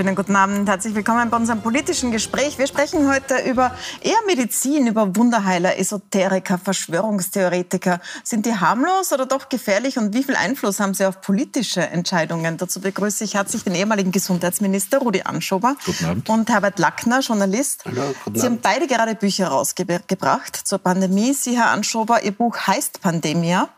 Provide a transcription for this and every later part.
Schönen guten Abend. Herzlich willkommen bei unserem politischen Gespräch. Wir sprechen heute über eher Medizin, über Wunderheiler, Esoteriker, Verschwörungstheoretiker. Sind die harmlos oder doch gefährlich und wie viel Einfluss haben sie auf politische Entscheidungen? Dazu begrüße ich herzlich den ehemaligen Gesundheitsminister Rudi Anschober guten Abend. und Herbert Lackner, Journalist. Hallo, guten sie haben beide gerade Bücher rausgebracht zur Pandemie. Sie, Herr Anschober, Ihr Buch heißt Pandemia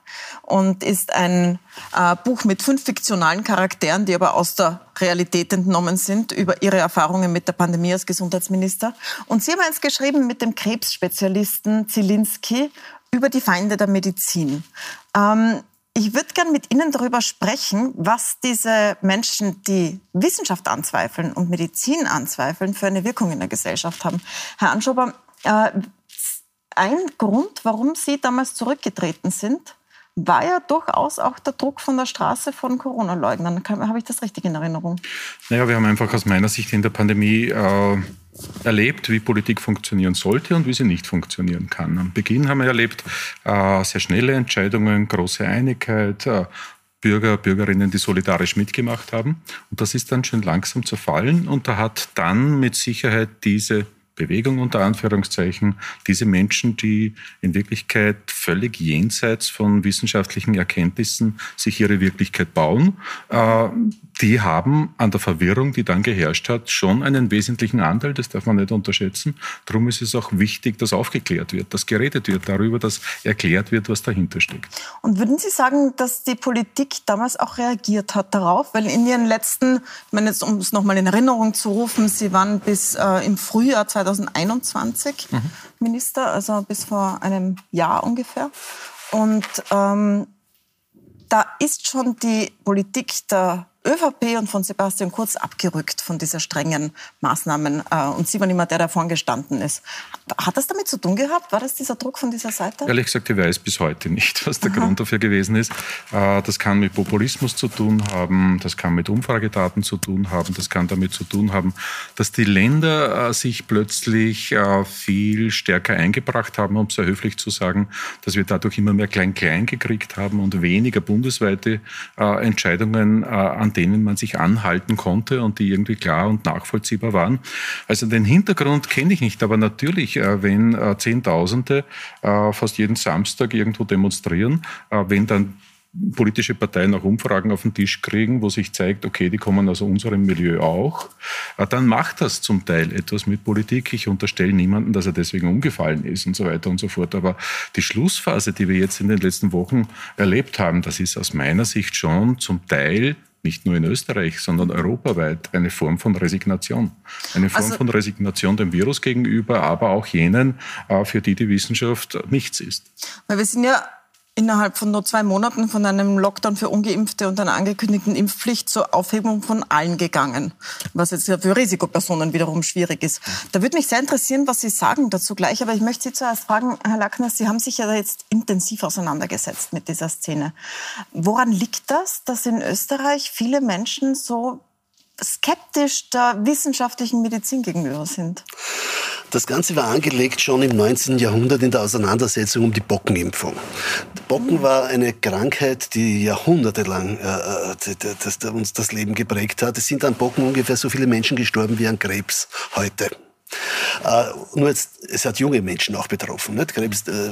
und ist ein äh, Buch mit fünf fiktionalen Charakteren, die aber aus der Realität entnommen sind, über ihre Erfahrungen mit der Pandemie als Gesundheitsminister. Und Sie haben eins geschrieben mit dem Krebsspezialisten Zielinski über die Feinde der Medizin. Ähm, ich würde gern mit Ihnen darüber sprechen, was diese Menschen, die Wissenschaft anzweifeln und Medizin anzweifeln, für eine Wirkung in der Gesellschaft haben. Herr Anschober, äh, ein Grund, warum Sie damals zurückgetreten sind, war ja durchaus auch der Druck von der Straße von Corona-Leugnern. Habe ich das richtig in Erinnerung? Naja, wir haben einfach aus meiner Sicht in der Pandemie äh, erlebt, wie Politik funktionieren sollte und wie sie nicht funktionieren kann. Am Beginn haben wir erlebt äh, sehr schnelle Entscheidungen, große Einigkeit, äh, Bürger, Bürgerinnen, die solidarisch mitgemacht haben. Und das ist dann schön langsam zerfallen und da hat dann mit Sicherheit diese Bewegung unter Anführungszeichen, diese Menschen, die in Wirklichkeit völlig jenseits von wissenschaftlichen Erkenntnissen sich ihre Wirklichkeit bauen, äh, die haben an der Verwirrung, die dann geherrscht hat, schon einen wesentlichen Anteil, das darf man nicht unterschätzen. Darum ist es auch wichtig, dass aufgeklärt wird, dass geredet wird darüber, dass erklärt wird, was dahinter steckt. Und würden Sie sagen, dass die Politik damals auch reagiert hat darauf? Weil in Ihren letzten, ich meine jetzt, um es nochmal in Erinnerung zu rufen, Sie waren bis äh, im Frühjahr 2021 mhm. Minister, also bis vor einem Jahr ungefähr. Und ähm, da ist schon die Politik der ÖVP und von Sebastian Kurz abgerückt von dieser strengen Maßnahmen. Äh, und Sie waren immer der, der vorn gestanden ist. Hat das damit zu tun gehabt? War das dieser Druck von dieser Seite? Ehrlich gesagt, ich weiß bis heute nicht, was der Aha. Grund dafür gewesen ist. Äh, das kann mit Populismus zu tun haben, das kann mit Umfragedaten zu tun haben, das kann damit zu tun haben, dass die Länder äh, sich plötzlich viel stärker eingebracht haben, um sehr höflich zu sagen, dass wir dadurch immer mehr Klein-Klein gekriegt haben und weniger bundesweite Entscheidungen an denen man sich anhalten konnte und die irgendwie klar und nachvollziehbar waren. Also den Hintergrund kenne ich nicht, aber natürlich, äh, wenn äh, Zehntausende äh, fast jeden Samstag irgendwo demonstrieren, wenn dann politische Parteien auch Umfragen auf den Tisch kriegen, wo sich zeigt, okay, die kommen aus unserem Milieu auch, dann macht das zum Teil etwas mit Politik. Ich unterstelle niemanden, dass er deswegen umgefallen ist und so weiter und so fort. Aber die Schlussphase, die wir jetzt in den letzten Wochen erlebt haben, das ist aus meiner Sicht schon zum Teil nicht nur in Österreich, sondern europaweit eine Form von Resignation. Eine Form also, von Resignation dem Virus gegenüber, aber auch jenen, äh, für die die Wissenschaft nichts ist. Weil wir sind ja innerhalb von nur zwei Monaten von einem Lockdown für Ungeimpfte und einer angekündigten Impfpflicht zur Aufhebung von allen gegangen, was jetzt ja für Risikopersonen wiederum schwierig ist. Da würde mich sehr interessieren, was Sie sagen dazu gleich, aber ich möchte Sie zuerst fragen, Herr Lackner, Sie haben sich ja jetzt intensiv auseinandergesetzt mit dieser Szene. Woran liegt das, dass in Österreich viele Menschen so skeptisch der wissenschaftlichen Medizin gegenüber sind? Das Ganze war angelegt schon im 19. Jahrhundert in der Auseinandersetzung um die Bockenimpfung. Bocken war eine Krankheit, die jahrhundertelang äh, äh das, das, uns das Leben geprägt hat. Es sind an Bocken ungefähr so viele Menschen gestorben wie an Krebs heute. Äh, nur jetzt, es hat junge Menschen auch betroffen. Nicht? Krebs äh,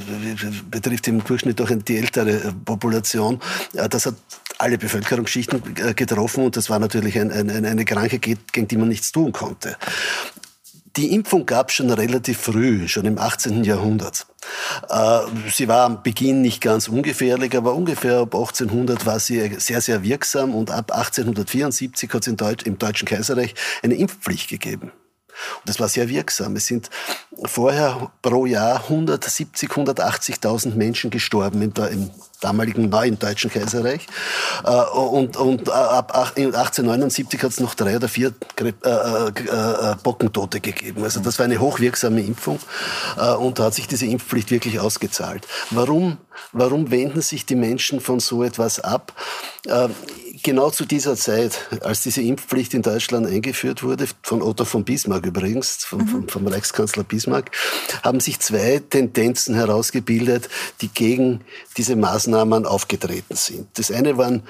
betrifft im Durchschnitt auch die ältere äh, Population. Das hat alle Bevölkerungsschichten getroffen und das war natürlich ein, ein, eine Krankheit, gegen die man nichts tun konnte. Die Impfung gab es schon relativ früh, schon im 18. Jahrhundert. Sie war am Beginn nicht ganz ungefährlich, aber ungefähr ab 1800 war sie sehr, sehr wirksam und ab 1874 hat es im Deutschen Kaiserreich eine Impfpflicht gegeben. Und das war sehr wirksam. Es sind vorher pro Jahr 170, 180.000 Menschen gestorben im, im, damaligen neuen Deutschen Kaiserreich. Äh, und, und ab 1879 hat es noch drei oder vier äh, äh, Bockentote gegeben. Also das war eine hochwirksame Impfung und da hat sich diese Impfpflicht wirklich ausgezahlt. Warum, warum wenden sich die Menschen von so etwas ab? Genau zu dieser Zeit, als diese Impfpflicht in Deutschland eingeführt wurde, von Otto von Bismarck übrigens, vom, vom, vom Reichskanzler Bismarck, haben sich zwei Tendenzen herausgebildet, die gegen diese Maßnahmen aufgetreten sind. Das eine waren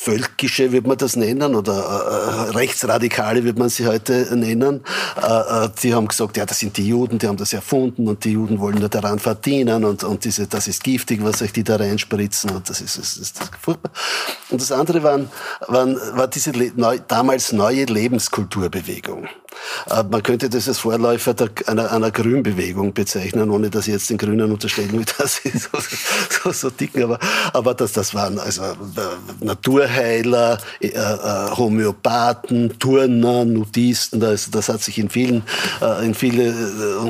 Völkische, würde man das nennen, oder äh, Rechtsradikale, würde man sie heute nennen. Äh, äh, die haben gesagt, ja, das sind die Juden, die haben das erfunden und die Juden wollen nur daran verdienen und, und diese, das ist giftig, was euch die da reinspritzen und das ist, das ist, das ist furchtbar. Und das andere waren, waren, war diese neu, damals neue Lebenskulturbewegung. Äh, man könnte das als Vorläufer der, einer, einer Grünbewegung bezeichnen, ohne dass ich jetzt den Grünen unterstellen will, dass sie so, so, so dicken. Aber, aber das, das waren also äh, Naturheiler, äh, äh, Homöopathen, Turner, Nudisten. Das, das hat sich in vielen, äh, in viele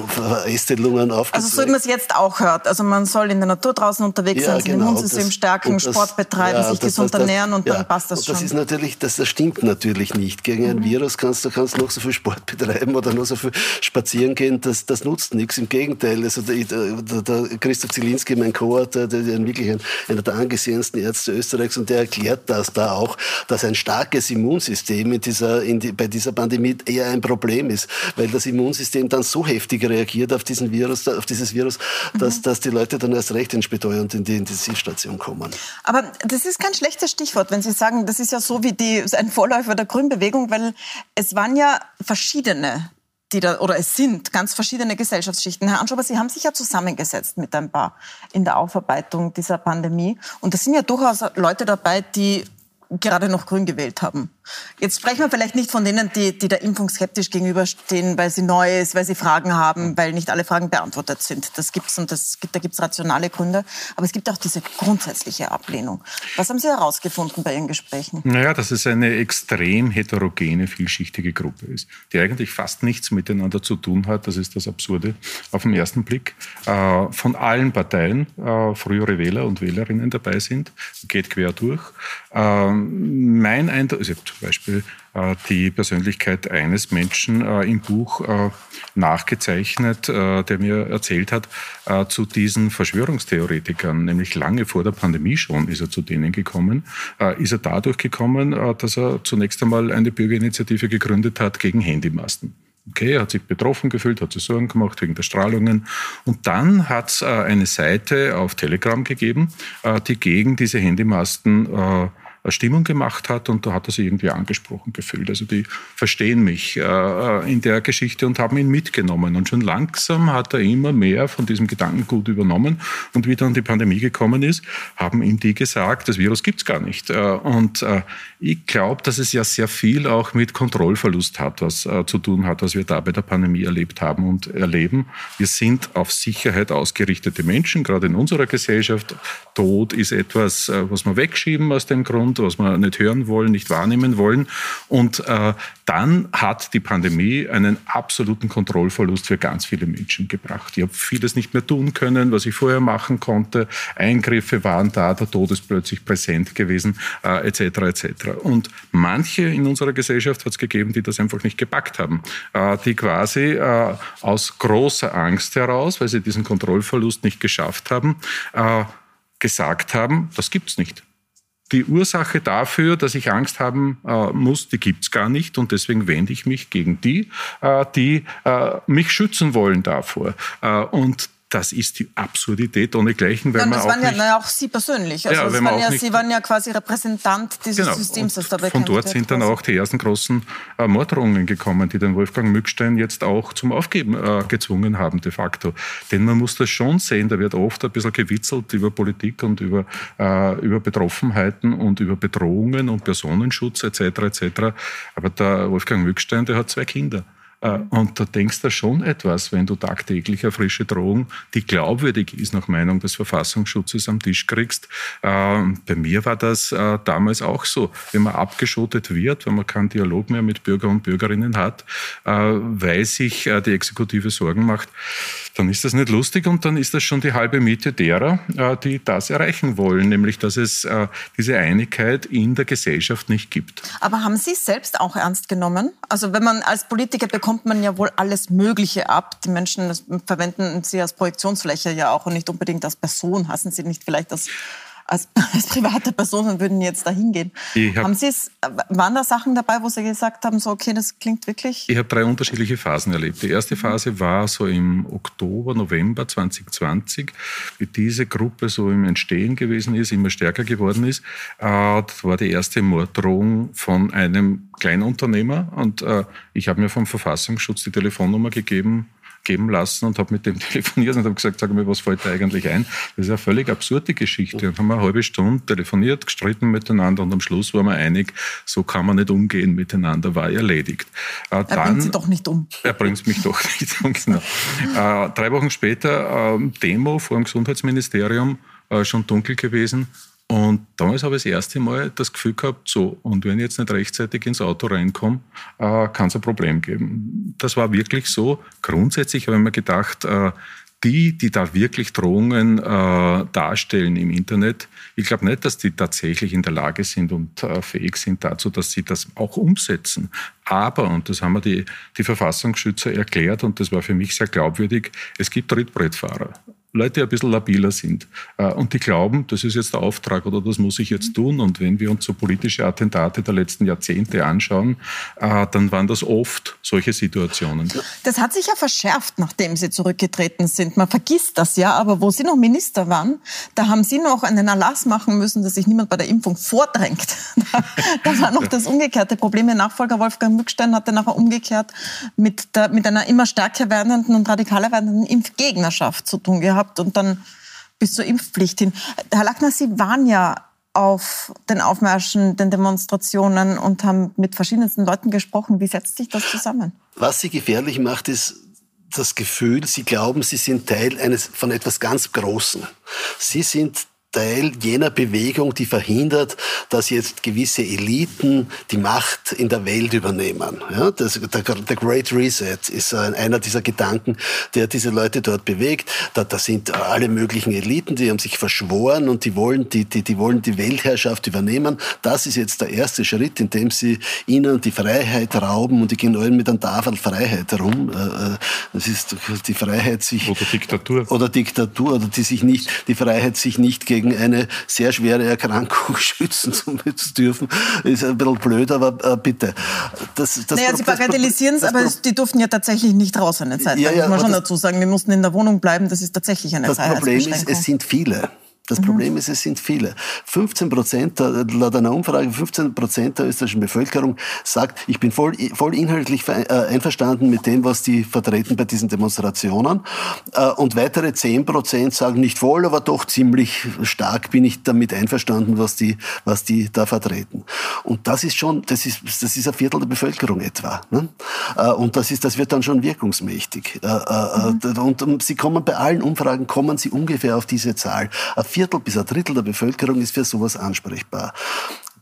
Verästelungen aufgezeigt. Also so wie man es jetzt auch hört. Also man soll in der Natur draußen unterwegs ja, sein, sein genau, Immunsystem stärken, Sport betreiben, ja, sich das, gesund das, ernähren und ja, dann passt das, das schon. Das ist natürlich, das, das stimmt natürlich nicht. Gegen mhm. ein Virus kannst du kannst noch so viel Sport betreiben oder nur so viel spazieren gehen, das, das nutzt nichts. Im Gegenteil, also der, der, der Christoph Zielinski, mein Co-Autor, der, der wirklich ein, einer der angesehensten Ärzte Österreichs und der erklärt das da auch, dass ein starkes Immunsystem in dieser, in die, bei dieser Pandemie eher ein Problem ist, weil das Immunsystem dann so heftig reagiert auf diesen Virus, auf dieses Virus, dass, mhm. dass die Leute dann erst recht ins Spital und in die Intensivstation kommen. Aber das ist kein schlechtes Stichwort, wenn Sie sagen, das ist ja so wie die, ein Vorläufer der Grünbewegung, weil es waren ja verschiedene die da, oder es sind ganz verschiedene Gesellschaftsschichten. Herr Anschober, Sie haben sich ja zusammengesetzt mit ein paar in der Aufarbeitung dieser Pandemie. Und da sind ja durchaus Leute dabei, die gerade noch grün gewählt haben. Jetzt sprechen wir vielleicht nicht von denen, die, die der Impfung skeptisch gegenüberstehen, weil sie neu ist, weil sie Fragen haben, weil nicht alle Fragen beantwortet sind. Das gibt's und das gibt, da gibt's rationale Gründe. Aber es gibt auch diese grundsätzliche Ablehnung. Was haben Sie herausgefunden bei Ihren Gesprächen? Naja, dass es eine extrem heterogene, vielschichtige Gruppe ist, die eigentlich fast nichts miteinander zu tun hat. Das ist das Absurde auf den ersten Blick. Äh, von allen Parteien äh, frühere Wähler und Wählerinnen dabei sind, geht quer durch. Mein Eindruck, also zum Beispiel äh, die Persönlichkeit eines Menschen äh, im Buch äh, nachgezeichnet, der mir erzählt hat, zu diesen Verschwörungstheoretikern, nämlich lange vor der Pandemie schon ist er zu denen gekommen, ist er dadurch gekommen, dass er zunächst einmal eine Bürgerinitiative gegründet hat gegen Handymasten. Okay, er hat sich betroffen gefühlt, hat sich Sorgen gemacht wegen der Strahlungen. Und dann hat es eine Seite auf Telegram gegeben, die gegen diese Handymasten Stimmung gemacht hat und da hat er sich irgendwie angesprochen gefühlt. Also die verstehen mich äh, in der Geschichte und haben ihn mitgenommen. Und schon langsam hat er immer mehr von diesem Gedankengut übernommen. Und wie dann die Pandemie gekommen ist, haben ihm die gesagt, das Virus gibt's gar nicht. Äh, und äh, ich glaube, dass es ja sehr viel auch mit Kontrollverlust hat, was äh, zu tun hat, was wir da bei der Pandemie erlebt haben und erleben. Wir sind auf Sicherheit ausgerichtete Menschen, gerade in unserer Gesellschaft. Tod ist etwas, äh, was wir wegschieben aus dem Grund was wir nicht hören wollen, nicht wahrnehmen wollen. Und äh, dann hat die Pandemie einen absoluten Kontrollverlust für ganz viele Menschen gebracht. Ich habe vieles nicht mehr tun können, was ich vorher machen konnte. Eingriffe waren da, der Tod ist plötzlich präsent gewesen, äh, etc. etc. Und manche in unserer Gesellschaft hat es gegeben, die das einfach nicht gepackt haben, äh, die quasi äh, aus großer Angst heraus, weil sie diesen Kontrollverlust nicht geschafft haben, äh, gesagt haben, das gibt's nicht die Ursache dafür, dass ich Angst haben äh, muss, die gibt's gar nicht. Und deswegen wende ich mich gegen die, äh, die äh, mich schützen wollen davor. Äh, und das ist die Absurdität ohnegleichen, weil Nein, man das auch waren nicht, ja auch Sie persönlich. Also ja, waren ja, Sie waren ja quasi Repräsentant dieses genau. Systems, das dabei Von dort sind dann auch die ersten großen äh, Morddrohungen gekommen, die den Wolfgang Mückstein jetzt auch zum Aufgeben äh, gezwungen haben, de facto. Denn man muss das schon sehen, da wird oft ein bisschen gewitzelt über Politik und über, äh, über Betroffenheiten und über Bedrohungen und Personenschutz etc. etc. Aber der Wolfgang Mückstein, der hat zwei Kinder. Äh, und da denkst du schon etwas, wenn du tagtäglich eine frische Drohung, die glaubwürdig ist nach Meinung des Verfassungsschutzes, am Tisch kriegst. Ähm, bei mir war das äh, damals auch so. Wenn man abgeschottet wird, wenn man keinen Dialog mehr mit Bürger und Bürgerinnen hat, äh, weil sich die Exekutive Sorgen macht, dann ist das nicht lustig und dann ist das schon die halbe Miete derer, die das erreichen wollen, nämlich dass es diese Einigkeit in der Gesellschaft nicht gibt. Aber haben Sie es selbst auch ernst genommen? Also wenn man als Politiker bekommt, bekommt man ja wohl alles Mögliche ab. Die Menschen verwenden sie als Projektionsfläche ja auch und nicht unbedingt als Person. Hassen sie nicht vielleicht als als, als private Personen würden jetzt da hingehen. Hab, haben Sie's, waren da Sachen dabei, wo Sie gesagt haben, so okay, das klingt wirklich? Ich habe drei unterschiedliche Phasen erlebt. Die erste Phase war so im Oktober, November 2020, wie diese Gruppe so im Entstehen gewesen ist, immer stärker geworden ist. Äh, das war die erste Morddrohung von einem Kleinunternehmer und äh, ich habe mir vom Verfassungsschutz die Telefonnummer gegeben, geben lassen und habe mit dem telefoniert und habe gesagt, sag mir, was fällt da eigentlich ein? Das ist eine völlig absurde Geschichte. Und haben wir eine halbe Stunde telefoniert, gestritten miteinander und am Schluss waren wir einig, so kann man nicht umgehen miteinander, war erledigt. Äh, er dann, bringt sie doch nicht um. Er bringt mich doch nicht um, genau. äh, drei Wochen später äh, Demo vor dem Gesundheitsministerium, äh, schon dunkel gewesen. Und damals habe ich das erste Mal das Gefühl gehabt, so, und wenn ich jetzt nicht rechtzeitig ins Auto reinkomme, äh, kann es ein Problem geben. Das war wirklich so. Grundsätzlich habe ich mir gedacht, äh, die, die da wirklich Drohungen äh, darstellen im Internet, ich glaube nicht, dass die tatsächlich in der Lage sind und äh, fähig sind dazu, dass sie das auch umsetzen. Aber, und das haben wir die, die Verfassungsschützer erklärt, und das war für mich sehr glaubwürdig, es gibt Trittbrettfahrer. Leute, die ein bisschen labiler sind. Äh, und die glauben, das ist jetzt der Auftrag oder das muss ich jetzt tun. Und wenn wir uns so politische Attentate der letzten Jahrzehnte anschauen, äh, dann waren das oft solche Situationen. Das hat sich ja verschärft, nachdem Sie zurückgetreten sind. Man vergisst das ja, aber wo Sie noch Minister waren, da haben Sie noch einen Erlass machen müssen, dass sich niemand bei der Impfung vordrängt. da war noch das umgekehrte Problem. Ihr Nachfolger Wolfgang Mückstein hatte nachher umgekehrt mit, der, mit einer immer stärker werdenden und radikaler werdenden Impfgegnerschaft zu tun gehabt gehabt und dann bis zur Impfpflicht hin. Herr Lackner, Sie waren ja auf den Aufmärschen, den Demonstrationen und haben mit verschiedensten Leuten gesprochen. Wie setzt sich das zusammen? Was sie gefährlich macht, ist das Gefühl, sie glauben, sie sind Teil eines von etwas ganz Großen. Sie sind Teil jener Bewegung, die verhindert, dass jetzt gewisse Eliten die Macht in der Welt übernehmen. Ja, das, der, der, Great Reset ist einer dieser Gedanken, der diese Leute dort bewegt. Da, da, sind alle möglichen Eliten, die haben sich verschworen und die wollen die, die, die wollen die Weltherrschaft übernehmen. Das ist jetzt der erste Schritt, in dem sie ihnen die Freiheit rauben und die gehen allen mit einem Tafel Freiheit herum. Äh, äh, das ist die Freiheit sich... Oder Diktatur. Oder Diktatur, oder die sich nicht, die Freiheit sich nicht gegen gegen eine sehr schwere Erkrankung schützen zu dürfen, ist ein bisschen blöd, aber äh, bitte. Das, das, naja, Sie bagatellisieren es, aber die durften ja tatsächlich nicht raus eine Zeit. Ja, ja, muss man schon dazu sagen. Die mussten in der Wohnung bleiben. Das ist tatsächlich eine Das Problem ist, es sind viele. Das mhm. Problem ist, es sind viele. 15 Prozent, laut einer Umfrage, 15 Prozent der österreichischen Bevölkerung sagt, ich bin voll, voll inhaltlich äh, einverstanden mit dem, was die vertreten bei diesen Demonstrationen. Äh, und weitere 10 Prozent sagen nicht voll, aber doch ziemlich stark bin ich damit einverstanden, was die, was die da vertreten. Und das ist schon, das ist, das ist ein Viertel der Bevölkerung etwa. Ne? Äh, und das ist, das wird dann schon wirkungsmächtig. Mhm. Und sie kommen bei allen Umfragen, kommen sie ungefähr auf diese Zahl. Ein Viertel bis ein Drittel der Bevölkerung ist für sowas ansprechbar.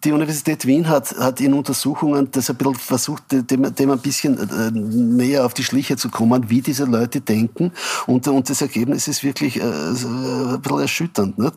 Die Universität Wien hat, hat in Untersuchungen das ein bisschen versucht, dem, dem ein bisschen äh, näher auf die Schliche zu kommen, wie diese Leute denken. Und, und das Ergebnis ist wirklich äh, ein bisschen erschütternd. Nicht?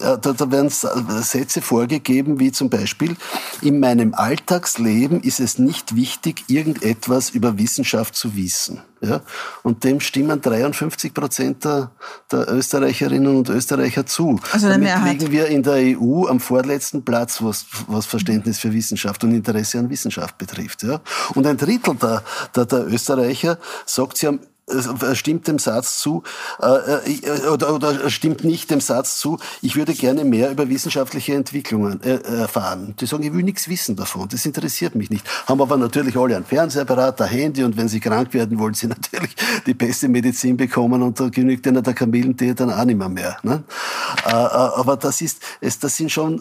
Äh, da, da werden Sätze vorgegeben, wie zum Beispiel, in meinem Alltagsleben ist es nicht wichtig, irgendetwas über Wissenschaft zu wissen. Ja? Und dem stimmen 53 Prozent der, der Österreicherinnen und Österreicher zu. Also Damit Mehrheit. liegen wir in der EU am vorletzten Platz, was, was Verständnis für Wissenschaft und Interesse an Wissenschaft betrifft. Ja? Und ein Drittel der, der, der Österreicher sagt, sie haben stimmt dem Satz zu äh, äh, oder, oder stimmt nicht dem Satz zu, ich würde gerne mehr über wissenschaftliche Entwicklungen äh, erfahren. Die sagen, ich will nichts wissen davon, das interessiert mich nicht. Haben aber natürlich alle einen Fernsehapparat, ein Handy und wenn sie krank werden, wollen sie natürlich die beste Medizin bekommen und da genügt ihnen der Kamillentee dann auch nicht mehr. mehr ne? aber das ist, das sind schon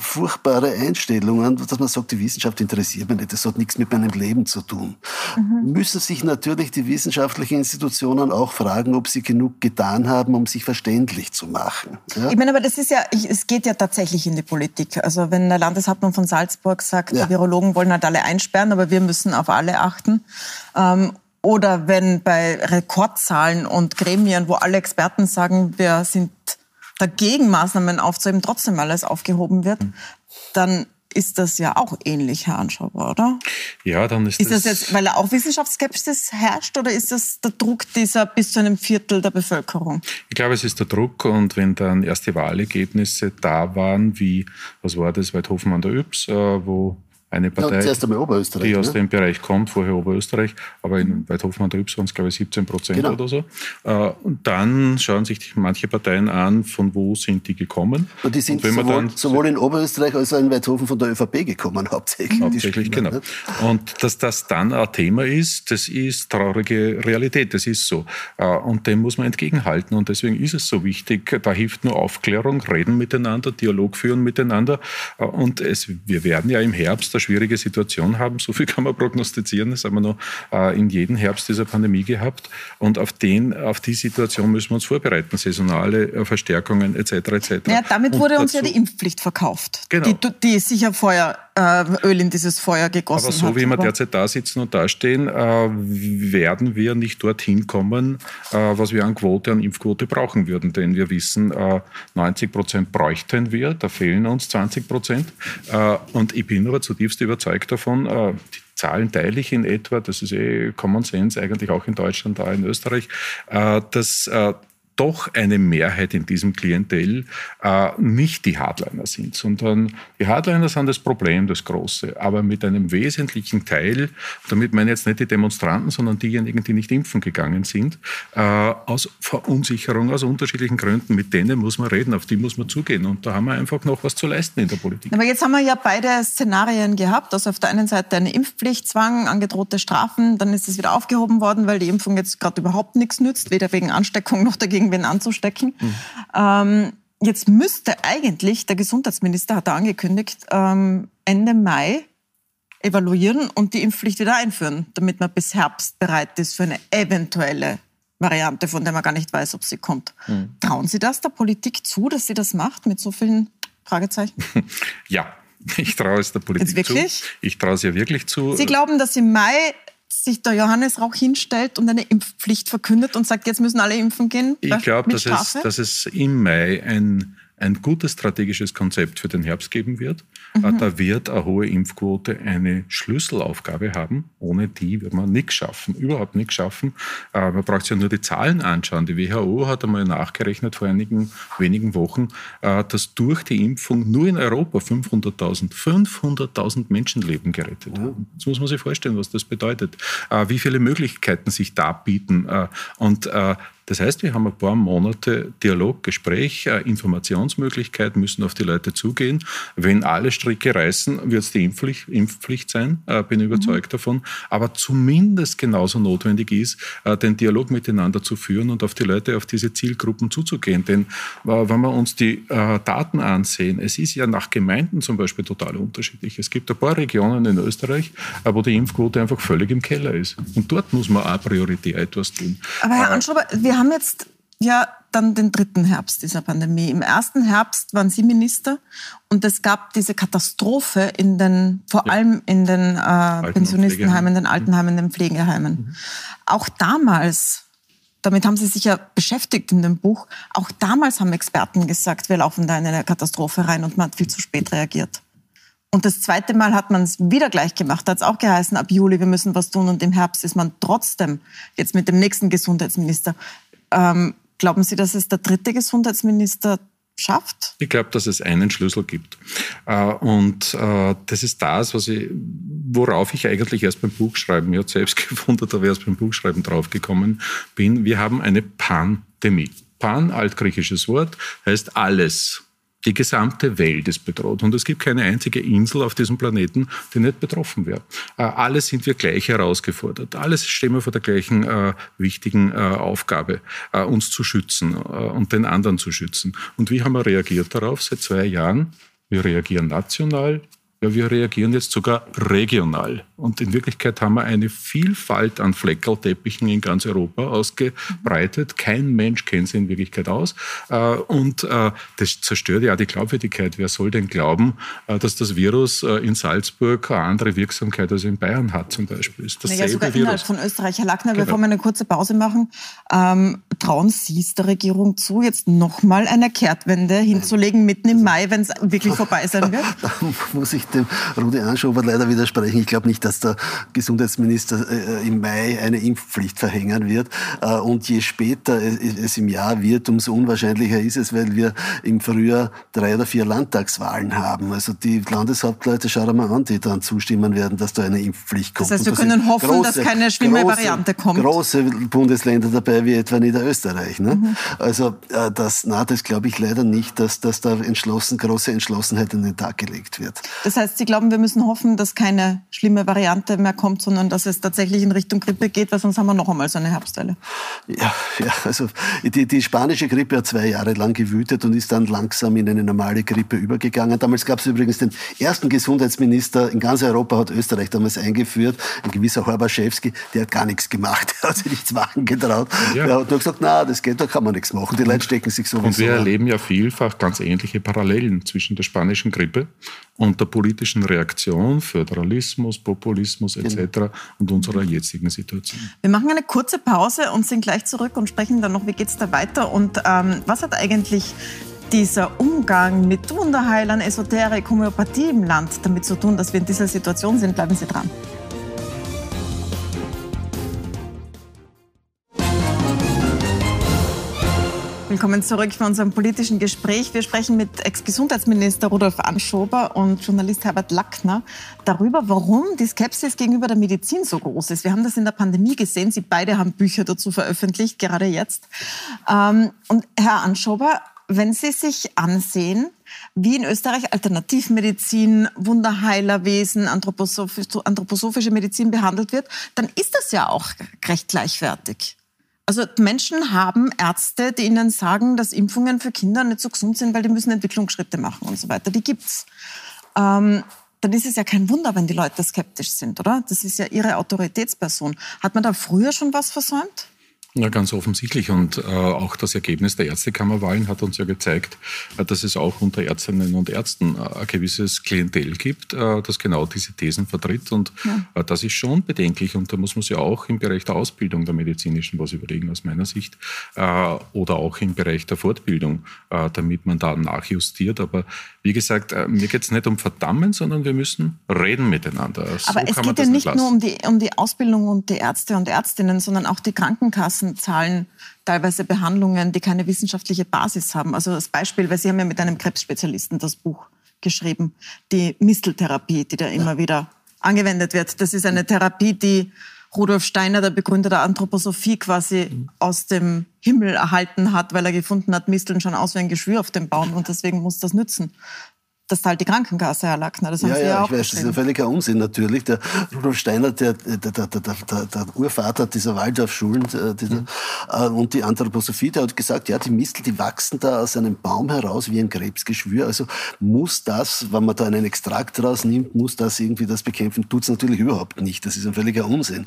furchtbare Einstellungen, dass man sagt, die Wissenschaft interessiert mich nicht, das hat nichts mit meinem Leben zu tun. Mhm. Müssen sich natürlich die wissenschaftlichen Institutionen auch fragen, ob sie genug getan haben, um sich verständlich zu machen. Ja? Ich meine, aber das ist ja, es geht ja tatsächlich in die Politik. Also wenn der Landeshauptmann von Salzburg sagt, ja. die Virologen wollen halt alle einsperren, aber wir müssen auf alle achten. Ähm, oder wenn bei Rekordzahlen und Gremien, wo alle Experten sagen, wir sind dagegen, Maßnahmen aufzuheben, trotzdem alles aufgehoben wird, mhm. dann ist das ja auch ähnlich, Herr Anschauer, oder? Ja, dann ist, ist das... das jetzt, weil da auch Wissenschaftsskepsis herrscht oder ist das der Druck dieser bis zu einem Viertel der Bevölkerung? Ich glaube, es ist der Druck und wenn dann erste Wahlergebnisse da waren, wie, was war das, Weidhofen an der Yps, äh, wo eine Partei, ja, die aus ne? dem Bereich kommt, vorher Oberösterreich, aber in Weidhofen an der Yps waren es, glaube ich, 17 Prozent genau. oder so. Äh, und dann schauen sich manche Parteien an, von wo sind die gekommen. Und die sind und sowohl, dann, sowohl, in Oberösterreich als auch in Weidhofen von der ÖVP gekommen, hauptsächlich. Hauptsächlich, genau. Ne? Und dass das dann ein Thema ist, das ist traurige Realität, das ist so. Äh, und dem muss man entgegenhalten. Und deswegen ist es so wichtig, da hilft nur Aufklärung, reden miteinander, Dialog führen miteinander. Äh, und es, wir werden ja im Herbst eine schwierige Situation haben. So viel kann man prognostizieren. Das haben wir noch äh, in jedem Herbst dieser Pandemie gehabt. Und auf, den, auf die Situation müssen wir uns vorbereiten. Saisonale äh, Verstärkungen etc. etc. Ja, damit wurde uns ja die Impfpflicht verkauft, genau. die, die sicher vorher Öl in dieses Feuer gegossen hat. Aber so hat. wie wir derzeit da sitzen und dastehen, äh, werden wir nicht dorthin kommen, äh, was wir an Quote, an Impfquote brauchen würden. Denn wir wissen, 90 Prozent bräuchten wir, da fehlen uns 20 Prozent. und ich bin aber zutiefst überzeugt davon, die Zahlen teile ich in etwa, das ist eh Common Sense, eigentlich auch in Deutschland, da in Österreich, dass doch eine Mehrheit in diesem Klientel äh, nicht die Hardliner sind, sondern die Hardliner sind das Problem, das Große. Aber mit einem wesentlichen Teil, damit meine jetzt nicht die Demonstranten, sondern diejenigen, die nicht impfen gegangen sind, äh, aus Verunsicherung, aus unterschiedlichen Gründen, mit denen muss man reden, auf die muss man zugehen. Und da haben wir einfach noch was zu leisten in der Politik. Aber jetzt haben wir ja beide Szenarien gehabt. Also auf der einen Seite eine Impfpflicht, Zwang, angedrohte Strafen, dann ist es wieder aufgehoben worden, weil die Impfung jetzt gerade überhaupt nichts nützt, weder wegen Ansteckung noch dagegen irgendwen anzustecken. Mhm. Ähm, jetzt müsste eigentlich, der Gesundheitsminister hat da angekündigt, ähm, Ende Mai evaluieren und die Impfpflicht wieder einführen, damit man bis Herbst bereit ist für eine eventuelle Variante, von der man gar nicht weiß, ob sie kommt. Mhm. Trauen Sie das der Politik zu, dass sie das macht mit so vielen Fragezeichen? Ja, ich traue es der Politik zu. Ich traue es ihr wirklich zu. Sie glauben, dass im Mai sich der Johannes Rauch hinstellt und eine Impfpflicht verkündet und sagt, jetzt müssen alle impfen gehen? Ich glaube, dass es, dass es im Mai ein ein gutes strategisches Konzept für den Herbst geben wird. Mhm. Da wird eine hohe Impfquote eine Schlüsselaufgabe haben. Ohne die wird man nichts schaffen, überhaupt nichts schaffen. Äh, man braucht sich ja nur die Zahlen anschauen. Die WHO hat einmal nachgerechnet vor einigen wenigen Wochen, äh, dass durch die Impfung nur in Europa 500.000 500.000 Menschenleben gerettet haben. Jetzt muss man sich vorstellen, was das bedeutet. Äh, wie viele Möglichkeiten sich da bieten. Und das heißt, wir haben ein paar Monate Dialog, Gespräch, äh, Informationsmöglichkeit, müssen auf die Leute zugehen. Wenn alle Stricke reißen, wird es die Impfpflicht, Impfpflicht sein, äh, bin überzeugt mhm. davon. Aber zumindest genauso notwendig ist, äh, den Dialog miteinander zu führen und auf die Leute, auf diese Zielgruppen zuzugehen. Denn wenn wir uns die Daten ansehen, es ist ja nach Gemeinden zum Beispiel total unterschiedlich. Es gibt ein paar Regionen in Österreich, wo die Impfquote einfach völlig im Keller ist. Und dort muss man auch prioritär etwas tun. Aber Herr Anschober, wir haben jetzt ja dann den dritten Herbst dieser Pandemie. Im ersten Herbst waren Sie Minister und es gab diese Katastrophe in den, vor ja. allem in den äh, Pensionistenheimen, den Altenheimen, den Pflegeheimen. Mhm. Auch damals, damit haben Sie sich ja beschäftigt in dem Buch, auch damals haben Experten gesagt, wir laufen da in eine Katastrophe rein und man hat viel zu spät reagiert. Und das zweite Mal hat man es wieder gleich gemacht. Da hat es auch geheißen, ab Juli, wir müssen was tun. Und im Herbst ist man trotzdem jetzt mit dem nächsten Gesundheitsminister ähm, glauben Sie, dass es der dritte Gesundheitsminister schafft? Ich glaube, dass es einen Schlüssel gibt. Äh, und äh, das ist das, was ich, worauf ich eigentlich erst beim Buchschreiben, ich habe selbst gewundert, aber erst beim Buchschreiben draufgekommen bin. Wir haben eine Pandemie. Pan, altgriechisches Wort, heißt alles. Die gesamte Welt ist bedroht und es gibt keine einzige Insel auf diesem Planeten, die nicht betroffen wäre. Äh, alle sind wir gleich herausgefordert. Alles stehen wir vor der gleichen äh, wichtigen äh, Aufgabe, äh, uns zu schützen äh, und den anderen zu schützen. Und wie haben wir reagiert darauf? Seit zwei Jahren. Wir reagieren national, ja, wir reagieren jetzt sogar regional. Und in Wirklichkeit haben wir eine Vielfalt an Fleckerlteppichen in ganz Europa ausgebreitet. Kein Mensch kennt sie in Wirklichkeit aus. Äh, und äh, das zerstört ja die Glaubwürdigkeit. Wer soll denn glauben, äh, dass das Virus in Salzburg eine andere Wirksamkeit als in Bayern hat zum Beispiel? Ist naja, sogar Virus. innerhalb von Österreich. Herr Lackner, genau. bevor wir eine kurze Pause machen, ähm, trauen Sie es der Regierung zu, jetzt nochmal eine Kehrtwende hinzulegen, mitten im Mai, wenn es wirklich vorbei sein wird? Da muss ich dem Rudi Anschober leider widersprechen. Ich glaube nicht, dass der Gesundheitsminister äh, im Mai eine Impfpflicht verhängen wird. Äh, und je später es im Jahr wird, umso unwahrscheinlicher ist es, weil wir im Frühjahr drei oder vier Landtagswahlen haben. Also die Landeshauptleute, schauen wir mal an, die dann zustimmen werden, dass da eine Impfpflicht kommt. Das heißt, wir können hoffen, große, dass keine schlimme Variante kommt. Große Bundesländer dabei, wie etwa Niederösterreich. Ne? Mhm. Also äh, das, na, das glaube ich leider nicht, dass, dass da entschlossen, große Entschlossenheit an den Tag gelegt wird. Das heißt, Sie glauben, wir müssen hoffen, dass keine schlimme Variante mehr kommt, sondern dass es tatsächlich in Richtung Grippe geht, weil sonst haben wir noch einmal so eine Herbstwelle. Ja, ja also die, die spanische Grippe hat zwei Jahre lang gewütet und ist dann langsam in eine normale Grippe übergegangen. Damals gab es übrigens den ersten Gesundheitsminister in ganz Europa, hat Österreich damals eingeführt, ein gewisser Horbaschewski, der hat gar nichts gemacht, der hat sich nichts machen getraut. Ja. Der hat nur gesagt, na, das geht, da kann man nichts machen. Die Leute stecken sich sowieso Und wir erleben ja vielfach ganz ähnliche Parallelen zwischen der spanischen Grippe und der politischen Reaktion, Föderalismus, Populismus etc. Genau. und unserer jetzigen Situation. Wir machen eine kurze Pause und sind gleich zurück und sprechen dann noch, wie geht es da weiter und ähm, was hat eigentlich dieser Umgang mit Wunderheilern, Esoterik, Homöopathie im Land damit zu tun, dass wir in dieser Situation sind? Bleiben Sie dran. Willkommen zurück für unserem politischen Gespräch. Wir sprechen mit Ex-Gesundheitsminister Rudolf Anschober und Journalist Herbert Lackner darüber, warum die Skepsis gegenüber der Medizin so groß ist. Wir haben das in der Pandemie gesehen. Sie beide haben Bücher dazu veröffentlicht, gerade jetzt. Ähm, und Herr Anschober, wenn Sie sich ansehen, wie in Österreich Alternativmedizin, Wunderheilerwesen, anthroposophische Medizin behandelt wird, dann ist das ja auch recht gleichwertig. Also Menschen haben Ärzte, die ihnen sagen, dass Impfungen für Kinder nicht so gesund sind, weil die müssen Entwicklungsschritte machen und so weiter. Die gibt's. Ähm, dann ist es ja kein Wunder, wenn die Leute skeptisch sind, oder? Das ist ja ihre Autoritätsperson. Hat man da früher schon was versäumt? Ja, ganz offensichtlich. Und äh, auch das Ergebnis der Ärztekammerwahlen hat uns ja gezeigt, äh, dass es auch unter Ärztinnen und Ärzten äh, ein gewisses Klientel gibt, äh, das genau diese Thesen vertritt. Und ja. Äh, das ist schon bedenklich. Und da muss man sich auch im Bereich der Ausbildung der medizinischen was überlegen, aus meiner Sicht. Äh, oder auch im Bereich der Fortbildung, damit man da nachjustiert. Aber wie gesagt, mir geht es nicht um Verdammen, sondern wir müssen reden miteinander. So Aber es geht ja nicht nur um die, um die Ausbildung und die Ärzte und Ärztinnen, sondern auch die Krankenkassen Krankenkassen zahlen teilweise Behandlungen, die keine wissenschaftliche Basis haben. Also das Beispiel, weil Sie haben ja mit einem Krebsspezialisten das Buch geschrieben, die Misteltherapie, die da immer wieder angewendet wird. Das ist eine Therapie, die Rudolf Steiner, der Begründer der Anthroposophie, quasi aus dem Himmel erhalten hat, weil er gefunden hat, Misteln schon aus wie ein Geschwür auf dem Baum und deswegen muss das nützen das zahlt die Krankenkasse, Herr Lackner. Das haben ja, Sie ja, ja auch ich weiß, das ist ein völliger Unsinn natürlich. Der Rudolf Steiner, der, der, der, der, der, Urvater dieser Waldorfschulen dieser, mhm. und die Anthroposophie, der hat gesagt, ja, die Mistel, die wachsen da aus einem Baum heraus wie ein Krebsgeschwür. Also muss das, wenn man da einen Extrakt rausnimmt, muss das irgendwie das bekämpfen? Tut es natürlich überhaupt nicht. Das ist ein völliger Unsinn.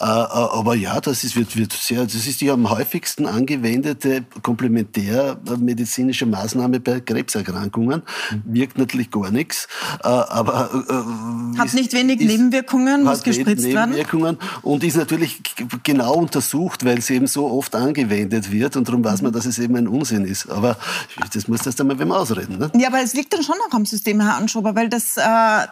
Äh, aber ja, das ist, wird, wird sehr, das ist die am häufigsten angewendete komplementärmedizinische Maßnahme bei Krebserkrankungen. Mhm. Natürlich gar nichts. Äh, aber, äh, hat nicht wenig ist, Nebenwirkungen, muss gespritzt Nebenwirkungen werden. Und ist natürlich genau untersucht, weil es eben so oft angewendet wird. Und darum weiß man, dass es eben ein Unsinn ist. Aber das muss das einmal wem ausreden. Ne? Ja, aber es liegt dann schon auch am System, Herr Anschober, weil das, äh,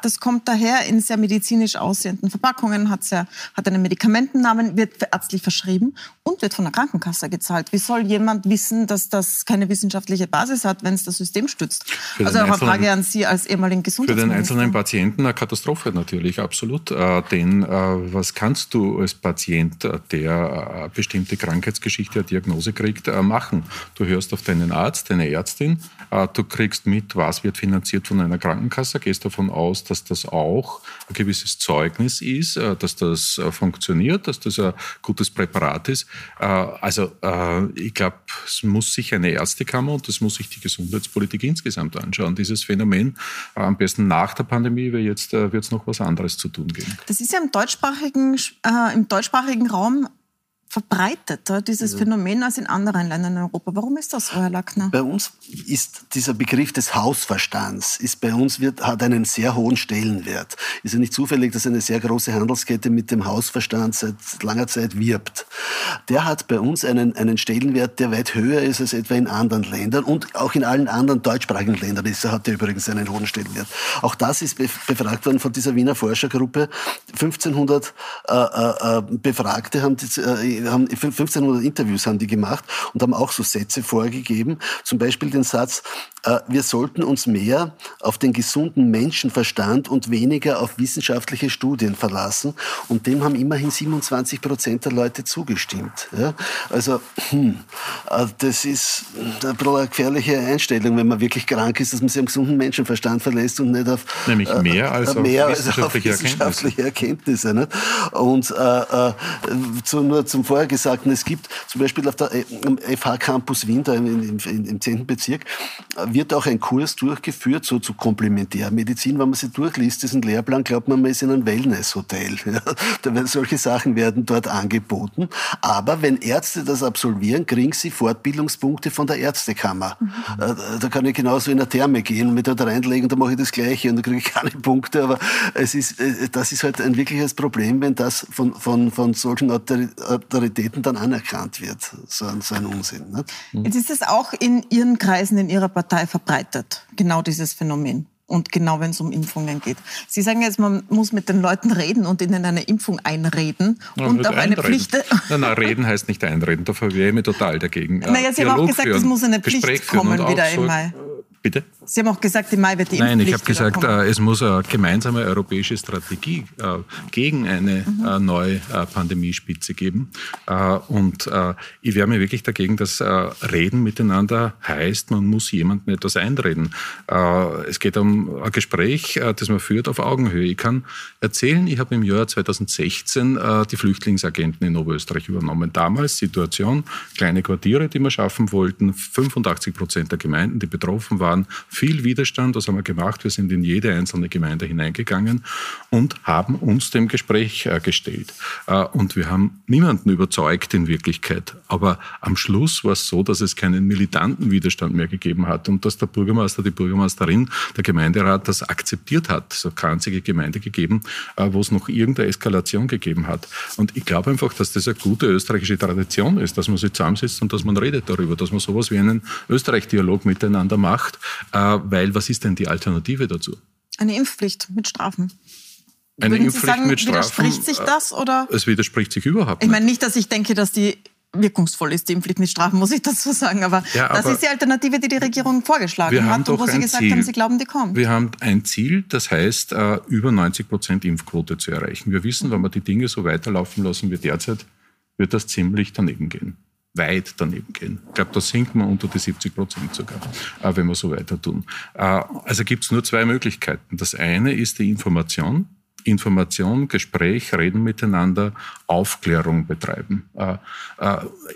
das kommt daher in sehr medizinisch aussehenden Verpackungen, hat, sehr, hat einen Medikamentennamen, wird ärztlich verschrieben und wird von der Krankenkasse gezahlt. Wie soll jemand wissen, dass das keine wissenschaftliche Basis hat, wenn es das System stützt? Also auch eine Frage an Sie als ehemaligen Gesundheitsminister. Für den einzelnen Patienten eine Katastrophe natürlich, absolut. Äh, denn äh, was kannst du als Patient, äh, der eine bestimmte Krankheitsgeschichte, eine Diagnose kriegt, äh, machen? Du hörst auf deinen Arzt, deine Ärztin, äh, du kriegst mit, was wird finanziert von einer Krankenkasse, gehst davon aus, dass das auch ein gewisses Zeugnis ist, äh, dass das funktioniert, dass das ein gutes Präparat ist. also ich glaube, es muss sich eine Ärztekammer und das muss sich die Gesundheitspolitik insgesamt anschauen, dieses Phänomen Phänomen. Am besten nach der Pandemie, weil jetzt äh, wird es noch was anderes zu tun geben. Das ist ja im deutschsprachigen, äh, im deutschsprachigen Raum verbreiteter, dieses ja. Phänomen, als in anderen Ländern in Europa. Warum ist das so, Herr Lackner? Bei uns ist dieser Begriff des Hausverstands, ist bei uns wird, hat einen sehr hohen Stellenwert. Ist ja nicht zufällig, dass eine sehr große Handelskette mit dem Hausverstand seit langer Zeit wirbt. Der hat bei uns einen, einen Stellenwert, der weit höher ist als etwa in anderen Ländern und auch in allen anderen deutschsprachigen Ländern. Ist, hat er übrigens einen hohen Stellenwert. Auch das ist befragt worden von dieser Wiener Forschergruppe. 1500 äh, äh, äh, Befragte haben, die, äh, haben 1500 Interviews haben die gemacht und haben auch so Sätze vorgegeben. Zum Beispiel den Satz, äh, wir sollten uns mehr auf den gesunden Menschenverstand und weniger auf wissenschaftliche Studien verlassen. Und dem haben immerhin 27 Prozent der Leute zugestimmt. Ja? Also hm, äh, das ist eine gefährliche Einstellung, wenn man wirklich krank ist, dass man sich am gesunden Menschenverstand verlässt und nicht auf nämlich mehr als äh, mehr auf wissenschaftliche, als auf wissenschaftliche Erkenntnisse. Erkenntnisse und äh, zu, nur zum vorher Gesagten, es gibt zum Beispiel auf der FH Campus Wien, da im, im, im 10. Bezirk, wird auch ein Kurs durchgeführt, so zu Komplementärmedizin. Wenn man sich durchliest, diesen Lehrplan, glaubt man, man ist in einem Wellnesshotel. Ja, da werden solche Sachen werden dort angeboten. Aber wenn Ärzte das absolvieren, kriegen sie Fortbildungspunkte von der Ärztekammer. Mhm. Äh, da kann ich genauso in der Therme gehen und mich dort reinlegen, da mache ich das Gleiche und da kriege ich keine Punkte. Aber es ist, äh, das ist halt ein wirkliches Problem, wenn das von, von, von solchen Autoritäten dann anerkannt wird. So ein, so ein Unsinn. Nicht? Jetzt ist es auch in Ihren Kreisen, in Ihrer Partei verbreitet, genau dieses Phänomen. Und genau wenn es um Impfungen geht. Sie sagen jetzt, man muss mit den Leuten reden und ihnen eine Impfung einreden ja, und auch eine Pflicht. Nein, nein, reden heißt nicht einreden, da verwehre ich mich total dagegen. Naja, Sie haben auch gesagt, es muss eine Pflicht kommen wieder im Mai. Bitte? Sie haben auch gesagt, im Mai wird die Nein, ich habe gesagt, äh, es muss eine gemeinsame europäische Strategie äh, gegen eine mhm. äh, neue äh, Pandemiespitze geben. Und ich wehre mir wirklich dagegen, dass Reden miteinander heißt, man muss jemandem etwas einreden. es geht um ein Gespräch, das man führt auf Augenhöhe. Ich kann erzählen, ich habe im Jahr 2016 die Flüchtlingsagenten in Oberösterreich übernommen. Damals Situation, kleine Quartiere, die wir schaffen wollten, 85 Prozent der Gemeinden, die betroffen waren, viel Widerstand. Was haben wir gemacht? Wir sind in jede einzelne Gemeinde hineingegangen und haben uns dem Gespräch äh, gestellt. Äh, und wir haben niemanden überzeugt in Wirklichkeit. Aber am Schluss war es so, dass es keinen militanten Widerstand mehr gegeben hat und dass der Bürgermeister, die Bürgermeisterin, der Gemeinderat das akzeptiert hat. Es hat keine einzige Gemeinde gegeben, äh, wo es noch irgendeine Eskalation gegeben hat. Und ich glaube einfach, dass das eine gute österreichische Tradition ist, dass man sich zusammensitzt und dass man redet darüber, dass man sowas wie einen Österreich-Dialog miteinander macht, weil was ist denn die Alternative dazu? Eine Impfpflicht mit Strafen. Eine Würden Impfpflicht sagen, mit Strafen. Widerspricht sich das oder? Es widerspricht sich überhaupt nicht. Ich meine nicht, dass ich denke, dass die wirkungsvoll ist, die Impfpflicht mit Strafen, muss ich dazu sagen. Aber, ja, aber das ist die Alternative, die die Regierung vorgeschlagen hat und wo Sie gesagt Ziel. haben, Sie glauben, die kommt. Wir haben ein Ziel, das heißt, uh, über 90 Prozent Impfquote zu erreichen. Wir wissen, wenn wir die Dinge so weiterlaufen lassen wie derzeit, wird das ziemlich daneben gehen weit daneben gehen. Ich glaube, da sinkt man unter die 70 Prozent sogar, äh, wenn wir so weiter tun. Äh, also gibt es nur zwei Möglichkeiten. Das eine ist die Information. Information, Gespräch, reden miteinander, Aufklärung betreiben. Äh,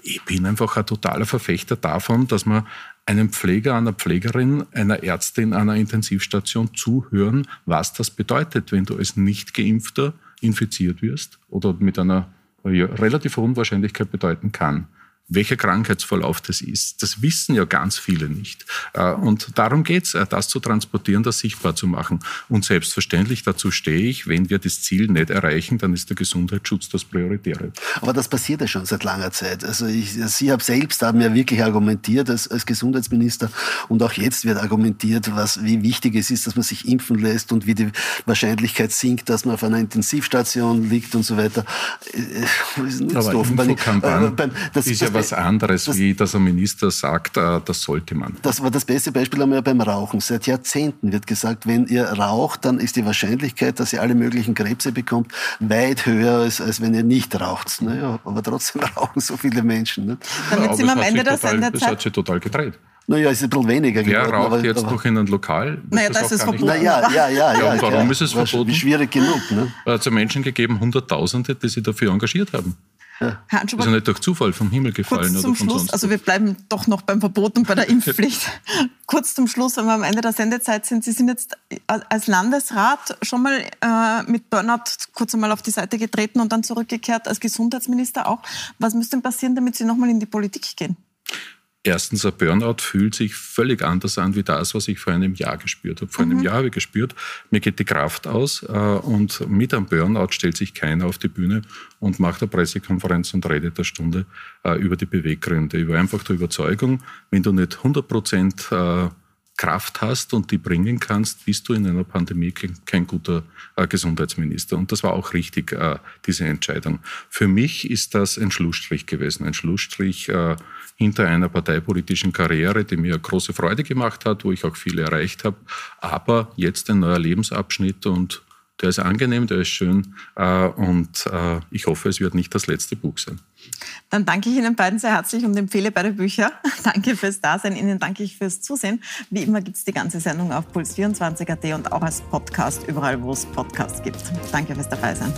ich bin einfach ein totaler Verfechter davon, dass man einem Pfleger, einer Pflegerin, einer Ärztin, einer Intensivstation zuhören, was das bedeutet, wenn du als nicht geimpfter infiziert wirst oder mit einer relativ hohen Wahrscheinlichkeit bedeuten kann welcher Krankheitsverlauf das ist. Das wissen ja ganz viele nicht. Äh, und darum geht's, äh, das zu transportieren, das sichtbar zu machen. Und selbstverständlich dazu stehe ich, wenn wir das Ziel nicht erreichen, dann ist der Gesundheitsschutz das Prioritäre. Aber das passiert ja schon seit langer Zeit. Also ich, Sie haben selbst haben ja wirklich argumentiert als, als Gesundheitsminister und auch jetzt wird argumentiert, was, wie wichtig es ist, dass man sich impfen lässt und wie die Wahrscheinlichkeit sinkt, dass man auf einer Intensivstation liegt und so weiter. Das äh, ist nicht Aber doof. Infokampagne das, ist ja was anderes, das, wie dass ein Minister sagt, äh, das sollte man. Das war das beste Beispiel einmal beim Rauchen. Seit Jahrzehnten wird gesagt, wenn ihr raucht, dann ist die Wahrscheinlichkeit, dass ihr alle möglichen Krebse bekommt, weit höher als, als wenn ihr nicht raucht. Naja, aber trotzdem rauchen so viele Menschen. Ne? Damit sind wir am Ende der Sendezeit. Das hat sich total gedreht. Naja, ist ein bisschen weniger Wer geworden. Wer raucht aber, jetzt aber, noch in einem Lokal? Naja, das, das ist verboten. Naja, ja, ja, ja. ja, warum ja, ist es verboten? Schwierig genug. Ne? Es hat Menschen gegeben, Hunderttausende, die sich dafür engagiert haben. Ja. Herr Anschuber, ist ja nicht durch Zufall vom Himmel gefallen kurz zum oder von Schluss, sonst Also wir bleiben doch noch beim Verbot und bei der Impfpflicht. kurz zum Schluss, wenn wir am Ende der Sendezeit sind. Sie sind jetzt als Landesrat schon mal äh, mit Burnout kurz einmal auf die Seite getreten und dann zurückgekehrt als Gesundheitsminister auch. Was müsste denn passieren, damit Sie nochmal in die Politik gehen? Erstens, ein Burnout fühlt sich völlig anders an wie das, was ich vor einem Jahr gespürt habe. Vor mhm. einem Jahr habe ich gespürt, mir geht die Kraft aus äh, und mit einem Burnout stellt sich keiner auf die Bühne und macht eine Pressekonferenz und redet eine Stunde äh, über die Beweggründe, über einfach die Überzeugung, wenn du nicht 100 Prozent äh, Kraft hast und die bringen kannst, bist du in einer Pandemie kein guter äh, Gesundheitsminister. Und das war auch richtig, äh, diese Entscheidung. Für mich ist das ein Schlussstrich gewesen, ein Schlussstrich äh, hinter einer parteipolitischen Karriere, die mir große Freude gemacht hat, wo ich auch viel erreicht habe. Aber jetzt ein neuer Lebensabschnitt und der ist angenehm, der ist schön äh, und äh, ich hoffe, es wird nicht das letzte Buch sein. Dann danke ich Ihnen beiden sehr herzlich und empfehle beide Bücher. Danke fürs Dasein. Ihnen danke ich fürs Zusehen. Wie immer gibt es die ganze Sendung auf Puls24.at und auch als Podcast überall, wo es Podcasts gibt. Danke fürs Dabeisein.